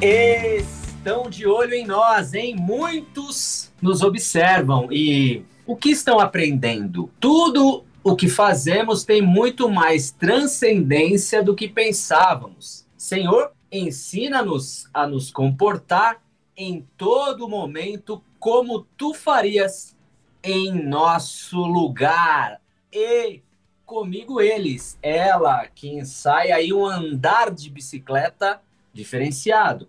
Estão de olho em nós, hein? Muitos nos observam e o que estão aprendendo? Tudo o que fazemos tem muito mais transcendência do que pensávamos. Senhor, ensina-nos a nos comportar em todo momento como tu farias em nosso lugar. E comigo eles, ela que ensaia aí um andar de bicicleta diferenciado,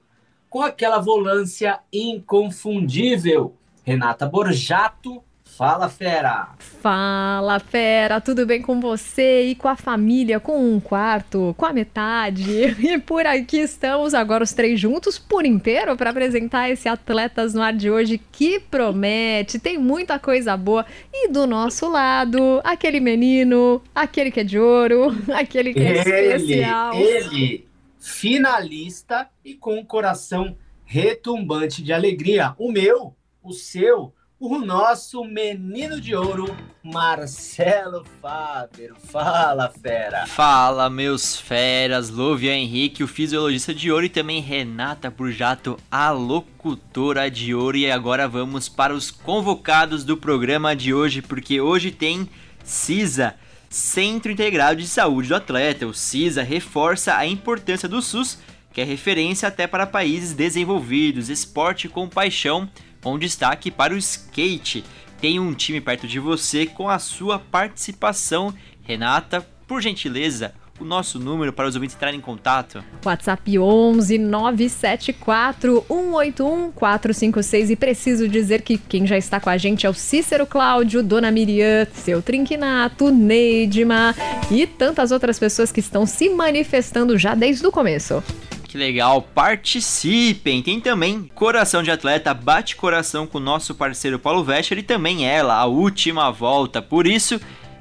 com aquela volância inconfundível. Renata Borjato, fala fera! Fala fera, tudo bem com você e com a família, com um quarto, com a metade? E por aqui estamos agora os três juntos por inteiro para apresentar esse Atletas no Ar de hoje que promete, tem muita coisa boa. E do nosso lado, aquele menino, aquele que é de ouro, aquele que é ele, especial. Ele, finalista e com o coração retumbante de alegria. O meu, o seu, o nosso menino de ouro, Marcelo Fábio. Fala, fera! Fala, meus feras, Lovia Henrique, o fisiologista de ouro, e também Renata Burjato, a locutora de ouro. E agora vamos para os convocados do programa de hoje, porque hoje tem CISA. Centro Integrado de Saúde do Atleta, o CISA, reforça a importância do SUS, que é referência até para países desenvolvidos, esporte com paixão, com destaque para o skate. Tem um time perto de você com a sua participação. Renata, por gentileza, o nosso número para os ouvintes entrarem em contato. WhatsApp 11 974 181 456 e preciso dizer que quem já está com a gente é o Cícero Cláudio, Dona Miriam, seu Trinquinato, Neidma e tantas outras pessoas que estão se manifestando já desde o começo. Que legal, participem! Tem também Coração de Atleta, bate coração com o nosso parceiro Paulo Vescher e também ela, a última volta. Por isso,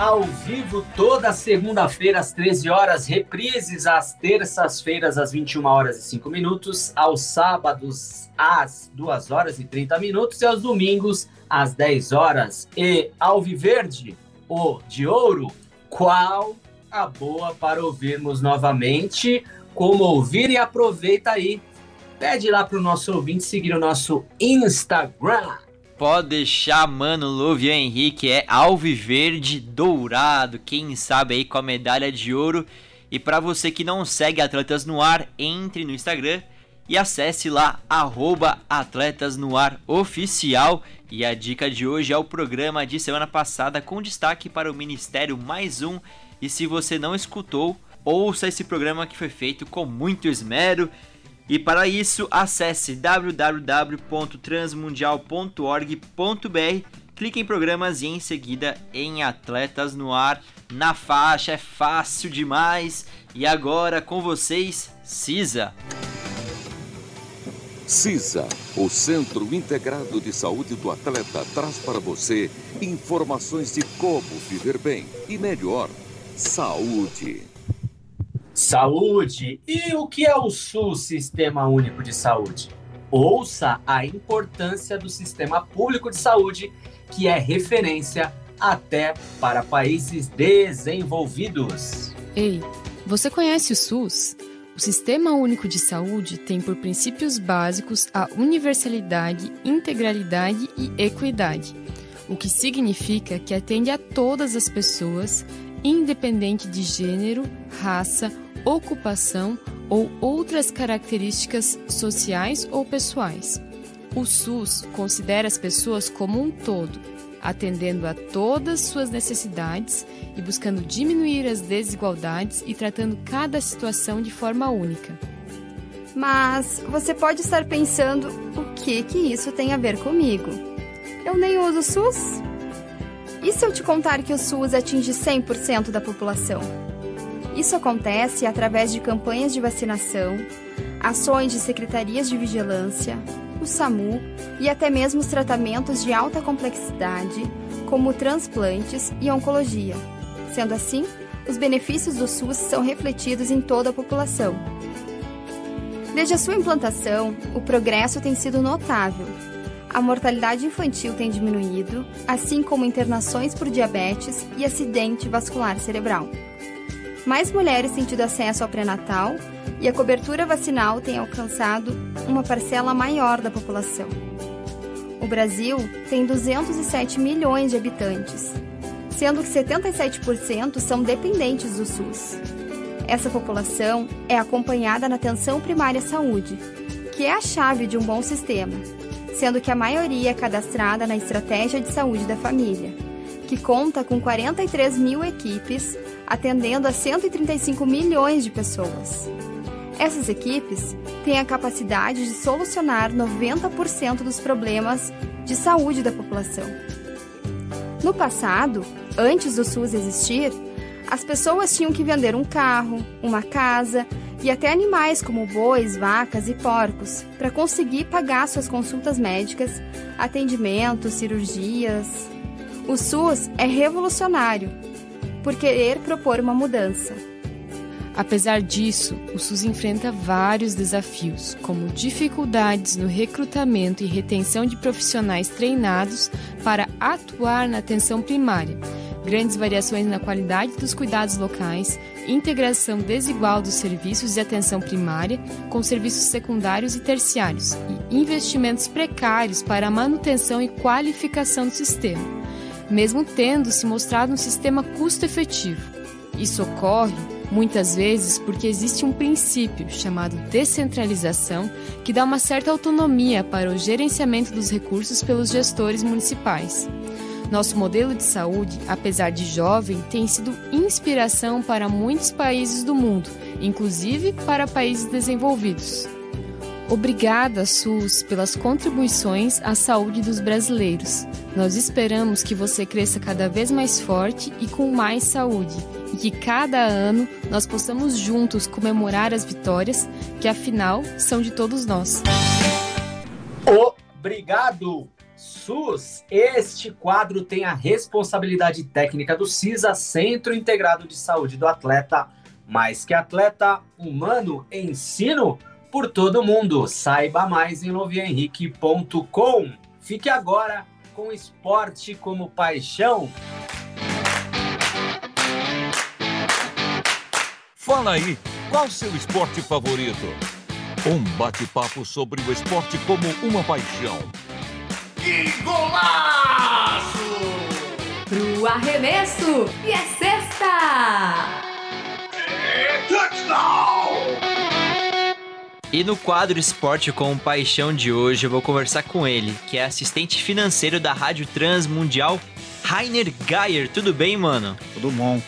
ao vivo, ao toda segunda-feira às 13 horas, reprises às terças-feiras às 21 horas e 5 minutos, aos sábados às 2 horas e 30 minutos e aos domingos às 10 horas. E Alviverde, o de ouro, qual a boa para ouvirmos novamente? Como ouvir e aproveita aí. Pede lá para o nosso ouvinte seguir o nosso Instagram. Pode deixar, mano, Louvian Henrique é alviverde dourado, quem sabe aí com a medalha de ouro. E para você que não segue Atletas no Ar, entre no Instagram e acesse lá arroba Atletas no Ar Oficial. E a dica de hoje é o programa de semana passada com destaque para o Ministério Mais Um. E se você não escutou, ouça esse programa que foi feito com muito esmero. E para isso, acesse www.transmundial.org.br, clique em programas e em seguida em Atletas no Ar. Na faixa é fácil demais. E agora com vocês, Cisa. CISA, o Centro Integrado de Saúde do Atleta, traz para você informações de como viver bem e melhor. Saúde. Saúde. E o que é o SUS, Sistema Único de Saúde? Ouça a importância do sistema público de saúde, que é referência até para países desenvolvidos. Ei, você conhece o SUS? O Sistema Único de Saúde tem por princípios básicos a universalidade, integralidade e equidade, o que significa que atende a todas as pessoas, independente de gênero, raça, ocupação ou outras características sociais ou pessoais. O SUS considera as pessoas como um todo, atendendo a todas suas necessidades e buscando diminuir as desigualdades e tratando cada situação de forma única. Mas você pode estar pensando o que que isso tem a ver comigo? Eu nem uso SUS? E se eu te contar que o SUS atinge 100% da população? Isso acontece através de campanhas de vacinação, ações de secretarias de vigilância, o SAMU e até mesmo os tratamentos de alta complexidade, como transplantes e oncologia. Sendo assim, os benefícios do SUS são refletidos em toda a população. Desde a sua implantação, o progresso tem sido notável. A mortalidade infantil tem diminuído, assim como internações por diabetes e acidente vascular cerebral. Mais mulheres têm tido acesso ao pré-natal e a cobertura vacinal tem alcançado uma parcela maior da população. O Brasil tem 207 milhões de habitantes, sendo que 77% são dependentes do SUS. Essa população é acompanhada na atenção primária à saúde, que é a chave de um bom sistema, sendo que a maioria é cadastrada na Estratégia de Saúde da Família, que conta com 43 mil equipes atendendo a 135 milhões de pessoas. Essas equipes têm a capacidade de solucionar 90% dos problemas de saúde da população. No passado, antes do SUS existir, as pessoas tinham que vender um carro, uma casa e até animais como bois, vacas e porcos para conseguir pagar suas consultas médicas, atendimentos, cirurgias. O SUS é revolucionário por querer propor uma mudança. Apesar disso, o SUS enfrenta vários desafios, como dificuldades no recrutamento e retenção de profissionais treinados para atuar na atenção primária, grandes variações na qualidade dos cuidados locais, integração desigual dos serviços de atenção primária com serviços secundários e terciários, e investimentos precários para a manutenção e qualificação do sistema, mesmo tendo se mostrado um sistema custo-efetivo. Isso ocorre muitas vezes porque existe um princípio chamado descentralização que dá uma certa autonomia para o gerenciamento dos recursos pelos gestores municipais. Nosso modelo de saúde, apesar de jovem, tem sido inspiração para muitos países do mundo, inclusive para países desenvolvidos. Obrigada, SUS, pelas contribuições à saúde dos brasileiros. Nós esperamos que você cresça cada vez mais forte e com mais saúde, e que cada ano nós possamos juntos comemorar as vitórias, que afinal são de todos nós. Obrigado! SUS. Este quadro tem a responsabilidade técnica do CISA, Centro Integrado de Saúde do Atleta. Mais que atleta, humano, ensino por todo mundo. Saiba mais em novienrique.com. Fique agora com esporte como paixão. Fala aí, qual seu esporte favorito? Um bate-papo sobre o esporte como uma paixão. Que golaço! Pro arremesso e é sexta! É touchdown! E no quadro Esporte com Paixão de hoje eu vou conversar com ele, que é assistente financeiro da Rádio Transmundial, Rainer Geyer. Tudo bem, mano? Tudo bom.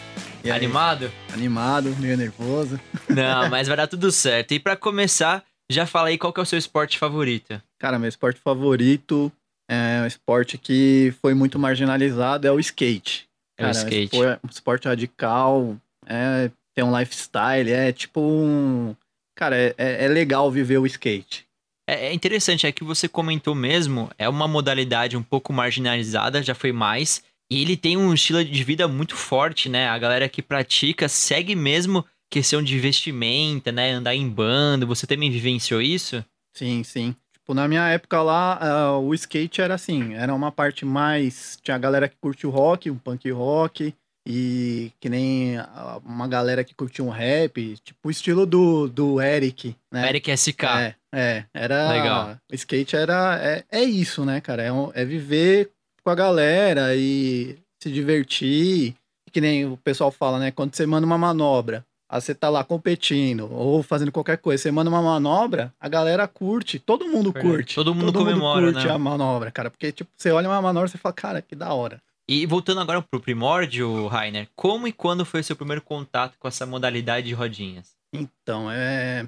E aí? Animado? Animado, meio nervoso. Não, mas vai dar tudo certo. E pra começar, já fala aí qual que é o seu esporte favorito. Cara, meu esporte favorito é um esporte que foi muito marginalizado, é o skate. É o Cara, skate. um espo- um esporte radical, é, tem um lifestyle, é tipo um... Cara, é, é- é legal viver o skate. É, é interessante, é que você comentou mesmo, é uma modalidade um pouco marginalizada, já foi mais. E ele tem um estilo de vida muito forte, né? A galera que pratica segue mesmo questão de vestimenta, né? Andar em bando. Você também vivenciou isso? Sim, sim. Tipo, na minha época lá, ah, o skate era assim, era uma parte mais... Tinha a galera que curte o rock, um punk rock, e que nem uma galera que curtia um rap, tipo o estilo do, do Eric, né? Eric SK. É, é, era. Legal. O skate era. É, é isso, né, cara? É, um- é viver com a galera e se divertir. Que nem o pessoal fala, né? Quando você manda uma manobra, Aí você tá lá competindo ou fazendo qualquer coisa, você manda uma manobra, a galera curte, todo mundo curte. Todo mundo comemora, curte né? a manobra, cara, porque tipo, você olha uma manobra e fala, cara, que da hora. E voltando agora pro primórdio, Rainer, como e quando foi o seu primeiro contato com essa modalidade de rodinhas? Então, é.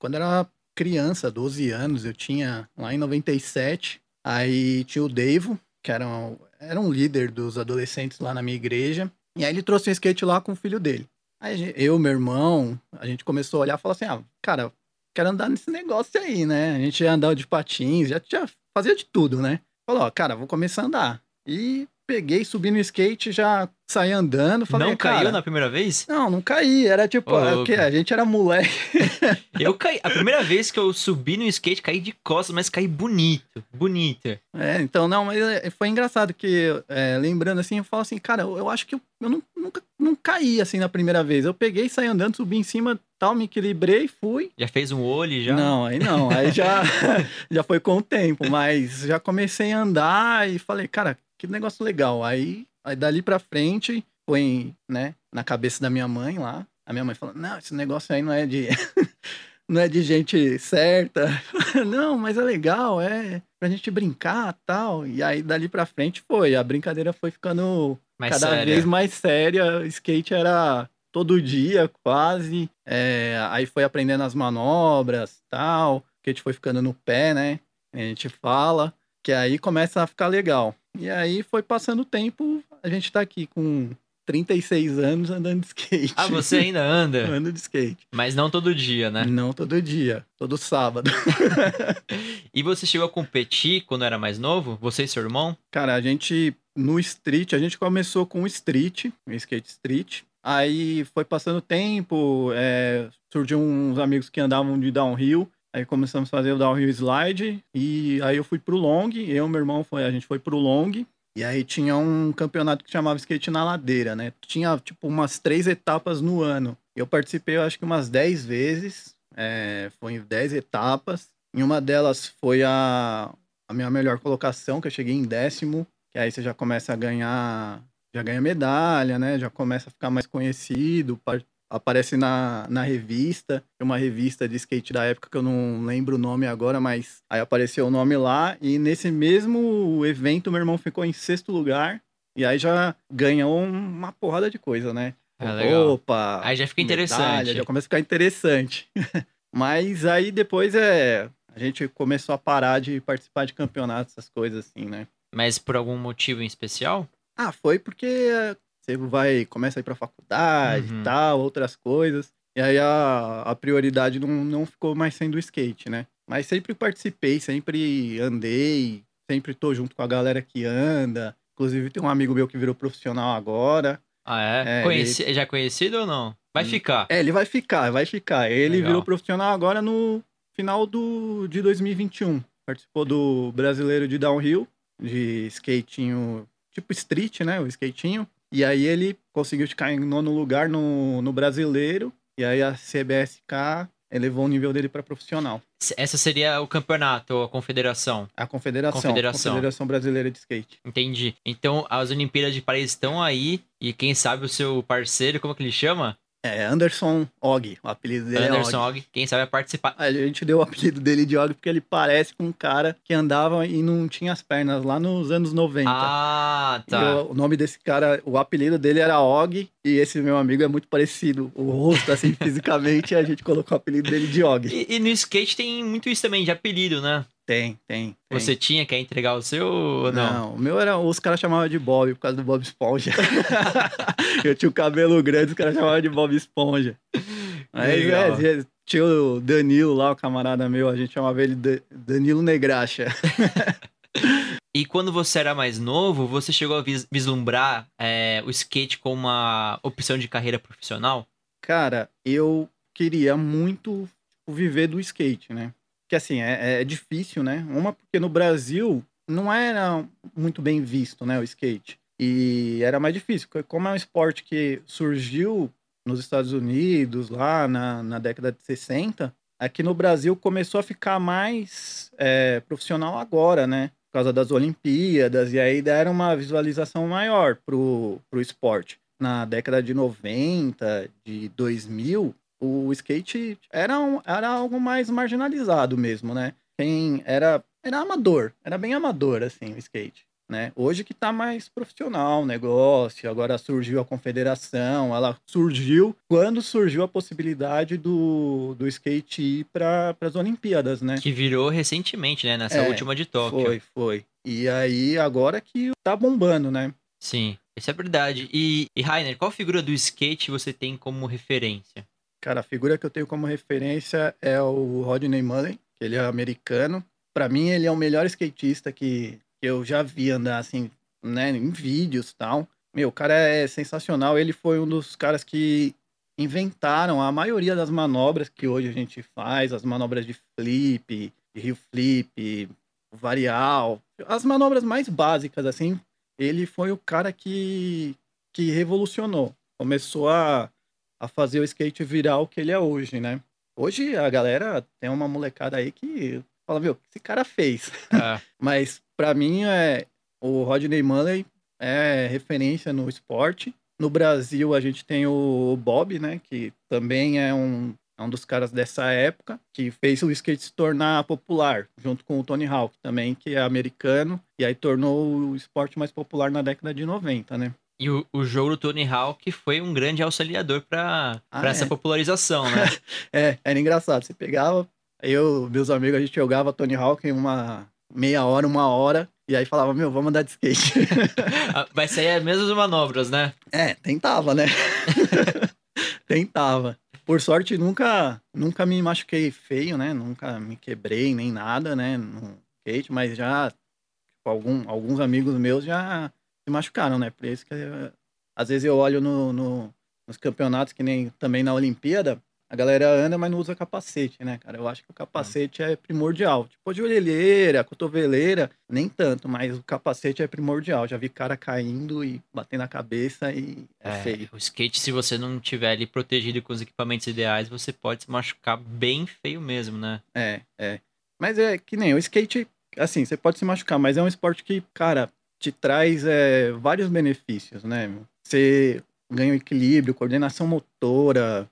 Quando eu era criança, 12 anos, eu tinha lá em 97. Aí tinha o Deivo, que era um, era um líder dos adolescentes lá na minha igreja. E aí ele trouxe um skate lá com o filho dele. Aí eu, meu irmão, a gente começou a olhar e falou assim: ah, cara, quero andar nesse negócio aí, né? A gente andar de patins, já tinha, fazia de tudo, né? Falou, ó, cara, vou começar a andar. E peguei, subi no skate, já saí andando. Falei, não caiu na primeira vez? Não, não caí. Era tipo, é louco. porque a gente era moleque. Eu caí. A primeira vez que eu subi no skate, caí de costas, mas caí bonito. Bonito. É, então, não, mas é, foi engraçado que, é, lembrando assim, eu falo assim, cara, eu, eu acho que eu, eu não, nunca não caí assim na primeira vez. Eu peguei, saí andando, subi em cima, tal, me equilibrei, fui. Já fez um olho já? Não, aí não, aí já, já foi com o tempo, mas já comecei a andar e falei, cara, que negócio legal. Aí, aí dali pra frente, foi, né, na cabeça da minha mãe lá. A minha mãe falou, não, esse negócio aí não é de. não é de gente certa. não, mas é legal, é pra gente brincar tal. E aí dali pra frente foi. A brincadeira foi ficando Mas cada sério. vez mais séria. Skate era todo dia, quase. É, aí foi aprendendo as manobras tal. O skate foi ficando no pé, né? A gente fala. Que aí começa a ficar legal. E aí foi passando o tempo, a gente tá aqui com 36 anos andando de skate. Ah, você ainda anda? Ando de skate. Mas não todo dia, né? Não todo dia, todo sábado. E você chegou a competir quando era mais novo? Você e seu irmão? Cara, a gente no street, a gente começou com o street, skate street. Aí foi passando o tempo, é, surgiu uns amigos que andavam de downhill. Aí começamos a fazer o downhill slide. E aí eu fui pro long, eu e meu irmão, foi, a gente foi pro long. E aí tinha um campeonato que chamava skate na ladeira, né? Tinha tipo umas três etapas no ano. Eu participei, eu acho que umas 10 vezes. É, foi em 10 etapas. Em uma delas foi a, a minha melhor colocação, que eu cheguei em décimo. Que aí você já começa a ganhar, já ganha medalha, né? Já começa a ficar mais conhecido, aparece na, na revista, uma revista de skate da época que eu não lembro o nome agora, mas aí apareceu o nome lá e nesse mesmo evento meu irmão ficou em sexto lugar e aí já ganhou uma porrada de coisa, né? Ah, legal. Opa! Aí já fica medalha, interessante. já começa a ficar interessante. mas aí depois é a gente começou a parar de participar de campeonatos, essas coisas assim, né? Mas por algum motivo em especial? Ah, foi porque você vai, começa a ir pra faculdade Uhum. e tal, outras coisas. E aí a, a prioridade não, não ficou mais sendo o skate, né? Mas sempre participei, sempre andei, sempre tô junto com a galera que anda. Inclusive tem um amigo meu que virou profissional agora. Ah, é? É, Conheci- Já é conhecido ou não? Vai Hum. ficar. É, ele vai ficar, vai ficar. Ele Legal. virou profissional agora no final do, de 2021. Participou do Brasileiro de Downhill, de skatinho, tipo street, né? O skatinho. E aí ele conseguiu ficar em nono lugar no, no Brasileiro. E aí a CBSK elevou o nível dele para profissional. Essa seria o campeonato, a confederação. A Confederação, Confederação. Confederação Brasileira de Skate. Entendi. Então, as Olimpíadas de Paris estão aí. E quem sabe o seu parceiro, como que ele chama? É Anderson Og, o apelido dele Anderson é Og. Og. Quem sabe vai participar. A gente deu o apelido dele de Og porque ele parece com um cara que andava e não tinha as pernas lá nos anos 90. Ah, tá. o, o nome desse cara, o apelido dele era Og, e esse meu amigo é muito parecido. O rosto, assim, fisicamente, a gente colocou o apelido dele de Og. E, e no skate tem muito isso também, de apelido, né? Tem, tem. tem. Você tinha, quer entregar o seu ou não? Não, o meu era. Os caras chamavam de Bob por causa do Bob Esponja. Eu tinha o cabelo grande, os caras chamavam de Bob Esponja. Aí Legal. é, tinha o Danilo lá, o camarada meu, a gente chamava ele Danilo Negraxa. E quando você era mais novo, você chegou a vis- vislumbrar é, o skate como uma opção de carreira profissional? Cara, eu queria muito tipo, viver do skate, né? Que assim, é, é difícil, né? Uma, porque no Brasil não era muito bem visto, né? O skate. E era mais difícil, como é um esporte que surgiu nos Estados Unidos, lá na, na década de 60, aqui no Brasil começou a ficar mais é, profissional agora, né? Por causa das Olimpíadas, e aí deram uma visualização maior pro, pro esporte. na década de 90, de 2000, o skate era, um, era algo mais marginalizado mesmo, né? Quem era, era amador, era bem amador, assim, o skate. Né? Hoje que tá mais profissional o negócio, agora surgiu a confederação, ela surgiu quando surgiu a possibilidade do, do skate ir para as Olimpíadas, né? Que virou recentemente, né? Nessa É, última de Tóquio. Foi, foi. E aí agora que tá bombando, né? Sim, isso é verdade. E, e Rainer, qual figura do skate você tem como referência? Cara, a figura que eu tenho como referência é o Rodney Mullen, que ele é americano. Pra mim, ele é o melhor skatista que, eu já vi andar, assim, né, em vídeos e tal. Meu, o cara é sensacional. Ele foi um dos caras que inventaram a maioria das manobras que hoje a gente faz, as manobras de flip, de rio flip, varial, as manobras mais básicas, assim. Ele foi o cara que, que revolucionou. Começou a, a fazer o skate virar o que ele é hoje, né? Hoje a galera tem uma molecada aí que fala, meu, o que esse cara fez? Ah, Mas pra mim é o Rodney Mullen é referência no esporte. No Brasil a gente tem o Bob, né, que também é um, é um dos caras dessa época que fez o skate se tornar popular, junto com o Tony Hawk também, que é americano, e aí tornou o esporte mais popular na década de 90, né? E o, o jogo do Tony Hawk foi um grande auxiliador para Ah, essa é? popularização, né? É, era engraçado. Você pegava, eu, meus amigos, a gente jogava Tony Hawk em uma meia hora, uma hora, e aí falava, meu, vamos andar de skate. Ah, Vai sair as mesmas manobras, né? É, tentava, né? tentava. Por sorte, nunca, nunca me machuquei feio, né? Nunca me quebrei nem nada, né? No skate, mas já tipo, algum, alguns amigos meus já se machucaram, né? Por isso que às vezes eu olho no, no- nos campeonatos, que nem também na Olimpíada, a galera anda, mas não usa capacete, né, cara? Eu acho que o capacete é primordial. Tipo, a joelheira, cotoveleira, nem tanto, mas o capacete é primordial. Já vi cara caindo e batendo a cabeça e é, feio. o skate, se você não tiver ali protegido com os equipamentos ideais, você pode se machucar bem feio mesmo, né? É, é. Mas é que nem o skate, assim, você pode se machucar, mas é um esporte que, cara, te traz é, vários benefícios, né? Você ganha equilíbrio, coordenação motora,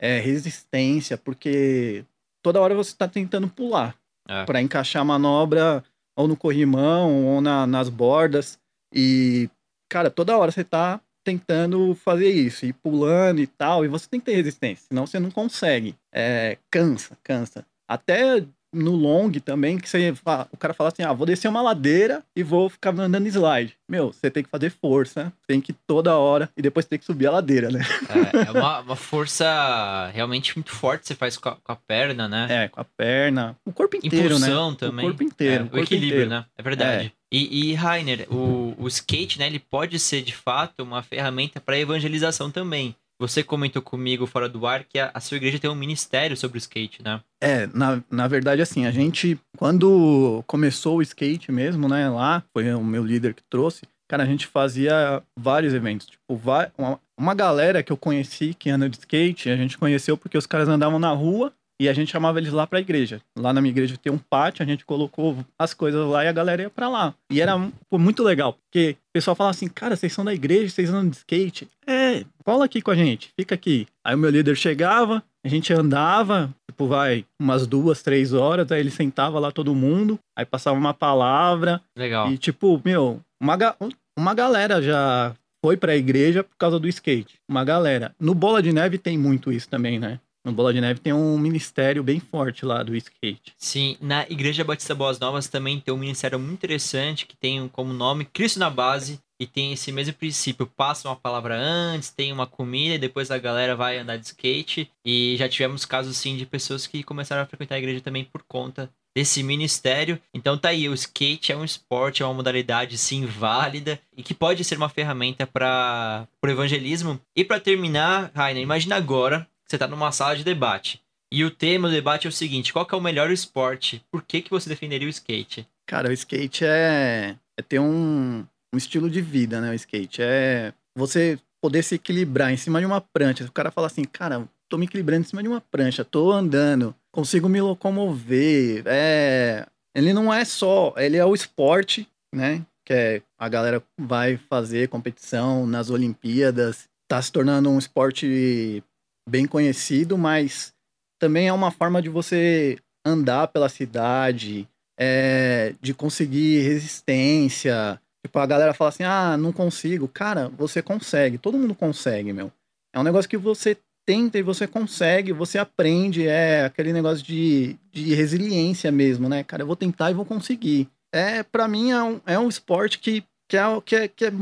é, resistência, porque toda hora você está tentando pular É. para encaixar a manobra ou no corrimão ou na- nas bordas. E, cara, toda hora você tá tentando fazer isso, e pulando e tal, e você tem que ter resistência, senão você não consegue. É, cansa, cansa. Até no long também, que você, fa- o cara fala assim, ah, vou descer uma ladeira e vou ficar andando slide. Meu, você tem que fazer força, tem que ir toda hora, e depois tem que subir a ladeira, né? É, é uma, uma força realmente muito forte você faz com a, com a perna, né? É, com a perna, o corpo inteiro, Impulsão né? também. O corpo inteiro. É, o corpo equilíbrio, inteiro. né? É verdade. E, e Rainer, o, o skate, né, ele pode ser de fato uma ferramenta para evangelização também. Você comentou comigo fora do ar que a, a sua igreja tem um ministério sobre o skate, né? É, na, na verdade, assim, a gente, quando começou o skate mesmo, né, lá, foi o meu líder que trouxe, cara, a gente fazia vários eventos. Tipo, uma, uma galera que eu conheci que anda de skate, a gente conheceu porque os caras andavam na rua e a gente chamava eles lá pra igreja. Lá na minha igreja tem um pátio, a gente colocou as coisas lá e a galera ia pra lá. E era pô, muito legal, porque o pessoal falava assim, cara, vocês são da igreja, vocês andam de skate? É, cola aqui com a gente, fica aqui. Aí o meu líder chegava, a gente andava, tipo, vai, umas duas, três horas, aí ele sentava lá todo mundo, aí passava uma palavra, Legal. e tipo, meu, uma, ga- uma galera já foi pra igreja por causa do skate. Uma galera. No Bola de Neve tem muito isso também, né? No Bola de Neve tem um ministério bem forte lá do skate. Sim, na Igreja Batista Boas Novas também tem um ministério muito interessante que tem como nome Cristo na Base e tem esse mesmo princípio. Passa uma palavra antes, tem uma comida e depois a galera vai andar de skate. E já tivemos casos sim de pessoas que começaram a frequentar a igreja também por conta desse ministério. Então tá aí, o skate é um esporte, é uma modalidade sim válida e que pode ser uma ferramenta para o evangelismo. E para terminar, Rainer, imagina agora você tá numa sala de debate. E o tema do debate é o seguinte: qual é o melhor esporte? Por que, que você defenderia o skate? Cara, o skate é, é ter um, um estilo de vida, né? O skate é você poder se equilibrar em cima de uma prancha. O cara fala assim, cara, tô me equilibrando em cima de uma prancha, tô andando, consigo me locomover. É, ele não é só, ele é o esporte, né? que é, a galera vai fazer competição nas Olimpíadas, tá se tornando um esporte bem conhecido, mas também é uma forma de você andar pela cidade, é, de conseguir resistência. Tipo, a galera fala assim, ah, não consigo. Cara, você consegue, todo mundo consegue, meu. É um negócio que você tenta e você consegue, você aprende, é aquele negócio de, de resiliência mesmo, né? Cara, eu vou tentar e vou conseguir. É, para mim, é um, é um esporte que, que, é, que, é, que é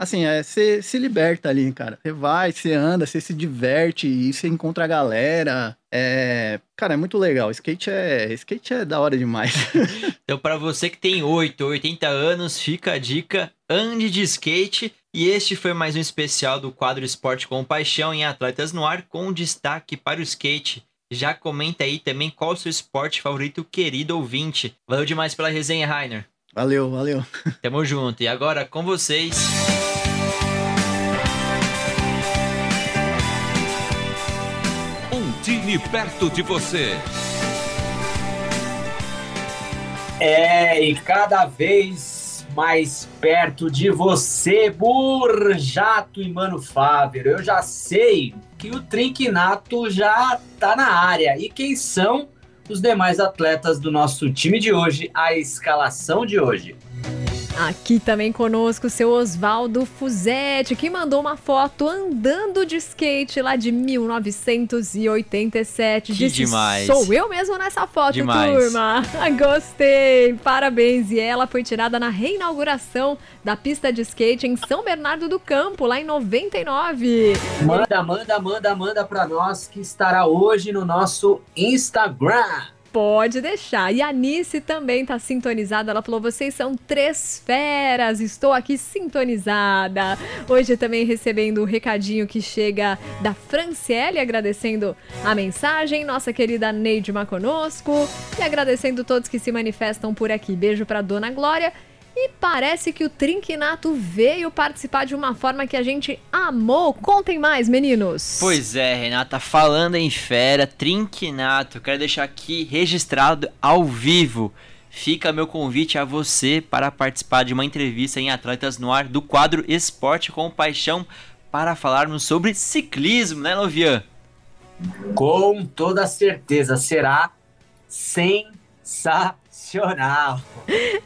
assim, é, você se liberta ali, cara. Você vai, você anda, você se diverte e você encontra a galera. É, cara, é muito legal. Skate é, skate é da hora demais. então, para você que tem 8 ou 80 anos, fica a dica: ande de skate. E este foi mais um especial do quadro Esporte com Paixão em Atletas no Ar, com destaque para o skate. Já comenta aí também qual o seu esporte favorito, querido ouvinte. Valeu demais pela resenha, Rainer. Valeu, valeu. Tamo junto. E agora com vocês. Um time perto de você. É, e cada vez mais perto de você, Burjato e Mano Fávero. Eu já sei que o Trinquinato já tá na área. E quem são os demais atletas do nosso time de hoje, a escalação de hoje? Aqui também conosco o seu Oswaldo Fuzetti, que mandou uma foto andando de skate lá de 1987. Que Disse, demais. Sou eu mesmo nessa foto, demais. turma. Gostei. Parabéns. E ela foi tirada na reinauguração da pista de skate em São Bernardo do Campo, lá em 99. Manda, manda, manda, manda para nós que estará hoje no nosso Instagram. Pode deixar. E a Nice também tá sintonizada. Ela falou: vocês são três feras. Estou aqui sintonizada. Hoje também recebendo o recadinho que chega da Franciele, agradecendo a mensagem. Nossa querida Neide conosco. E agradecendo todos que se manifestam por aqui. Beijo pra Dona Glória. E parece que o Trinquinato veio participar de uma forma que a gente amou. Contem mais, meninos. Pois é, Renata, falando em fera, Trinquinato, quero deixar aqui registrado ao vivo. Fica meu convite a você para participar de uma entrevista em Atletas no Ar do quadro Esporte com Paixão para falarmos sobre ciclismo, né, Lovian? Com toda certeza, será sensacional sensacional.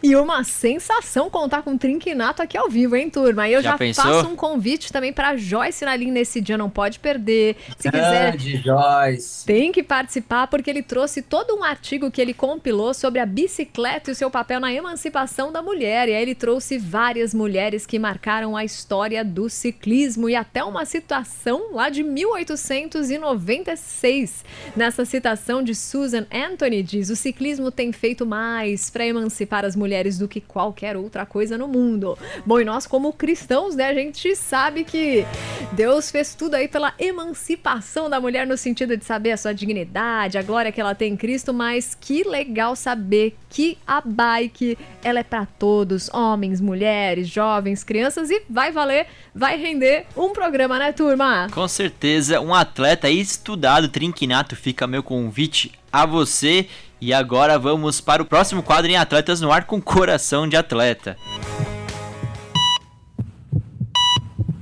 E uma sensação contar com o Trinquinato aqui ao vivo, hein, turma? E eu já, já faço um convite também para Joyce Nalim nesse dia, não pode perder. Se Grande quiser, Joyce. tem que participar porque ele trouxe todo um artigo que ele compilou sobre a bicicleta e o seu papel na emancipação da mulher. E aí ele trouxe várias mulheres que marcaram a história do ciclismo e até uma citação lá de 1896. Nessa citação de Susan Anthony diz: "O ciclismo tem feito mais mais para emancipar as mulheres do que qualquer outra coisa no mundo. Bom, e nós, como cristãos, né, a gente sabe que Deus fez tudo aí pela emancipação da mulher no sentido de saber a sua dignidade, a glória que ela tem em Cristo, mas que legal saber que a bike ela é para todos, homens, mulheres, jovens, crianças e vai valer, vai render um programa, né, turma? Com certeza, um atleta estudado, Trinquinato, fica meu convite a você e agora vamos para o próximo quadro em Atletas no Ar com Coração de Atleta.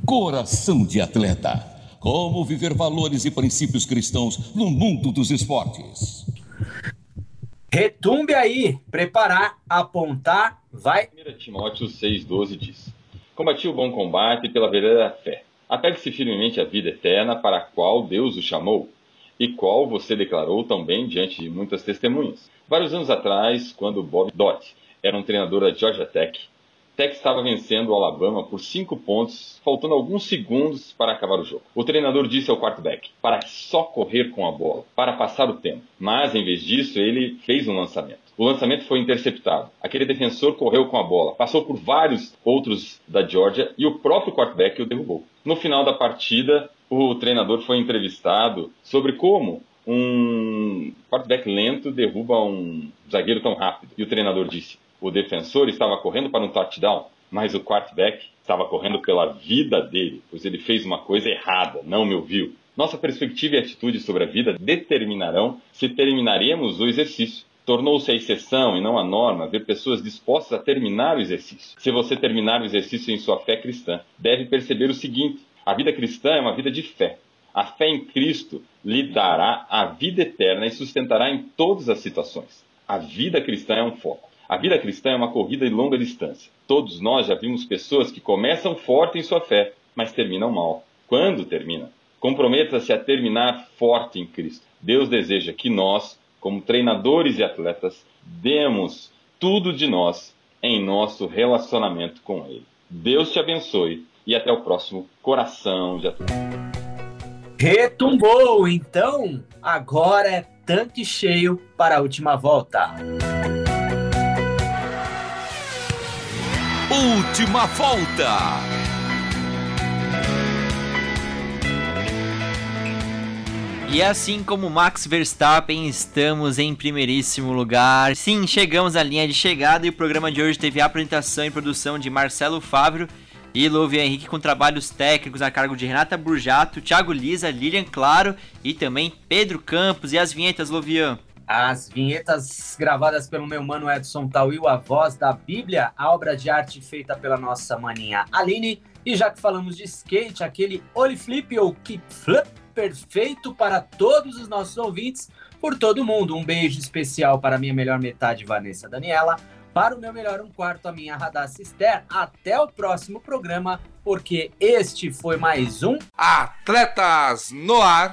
Coração de Atleta. Como viver valores e princípios cristãos no mundo dos esportes. Retumbe aí, preparar, apontar, vai. 1 Timóteo 6,12 diz: Combati o bom combate pela verdadeira fé. Apegue-se firmemente à vida eterna para a qual Deus o chamou e qual você declarou também diante de muitas testemunhas. Vários anos atrás, quando Bob Dott era um treinador da Georgia Tech, Tech estava vencendo o Alabama por 5 pontos, faltando alguns segundos para acabar o jogo. O treinador disse ao quarterback para só correr com a bola, para passar o tempo. Mas, em vez disso, ele fez um lançamento. O lançamento foi interceptado. Aquele defensor correu com a bola, passou por vários outros da Georgia e o próprio quarterback o derrubou. No final da partida, o treinador foi entrevistado sobre como um quarterback lento derruba um zagueiro tão rápido. E o treinador disse: o defensor estava correndo para um touchdown, mas o quarterback estava correndo pela vida dele, pois ele fez uma coisa errada, não me ouviu. Nossa perspectiva e atitude sobre a vida determinarão se terminaremos o exercício. Tornou-se a exceção e não a norma ver pessoas dispostas a terminar o exercício. Se você terminar o exercício em sua fé cristã, deve perceber o seguinte: a vida cristã é uma vida de fé. A fé em Cristo lhe dará a vida eterna e sustentará em todas as situações. A vida cristã é um foco. A vida cristã é uma corrida de longa distância. Todos nós já vimos pessoas que começam forte em sua fé, mas terminam mal. Quando terminam? Comprometa-se a terminar forte em Cristo. Deus deseja que nós, como treinadores e atletas, demos tudo de nós em nosso relacionamento com Ele. Deus te abençoe e até o próximo Coração de Atleta. Retumbou, então agora é tanque cheio para a última volta. Última volta. E assim como Max Verstappen, estamos em primeiríssimo lugar. Sim, chegamos à linha de chegada e o programa de hoje teve a apresentação e produção de Marcelo Fávero e Louvi Henrique com trabalhos técnicos a cargo de Renata Burjato, Thiago Lisa, Lilian Claro e também Pedro Campos. E as vinhetas, Lovian? As vinhetas gravadas pelo meu mano Edson Tauil, a voz da Bíblia, a obra de arte feita pela nossa maninha Aline. E já que falamos de skate, aquele ollie flip ou kick flip perfeito para todos os nossos ouvintes, por todo mundo. Um beijo especial para minha melhor metade, Vanessa Daniela. Para o meu melhor um quarto, a minha Radassa Esther. Até o próximo programa, porque este foi mais um Atletas no Ar.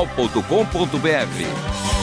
transmundial.com.br.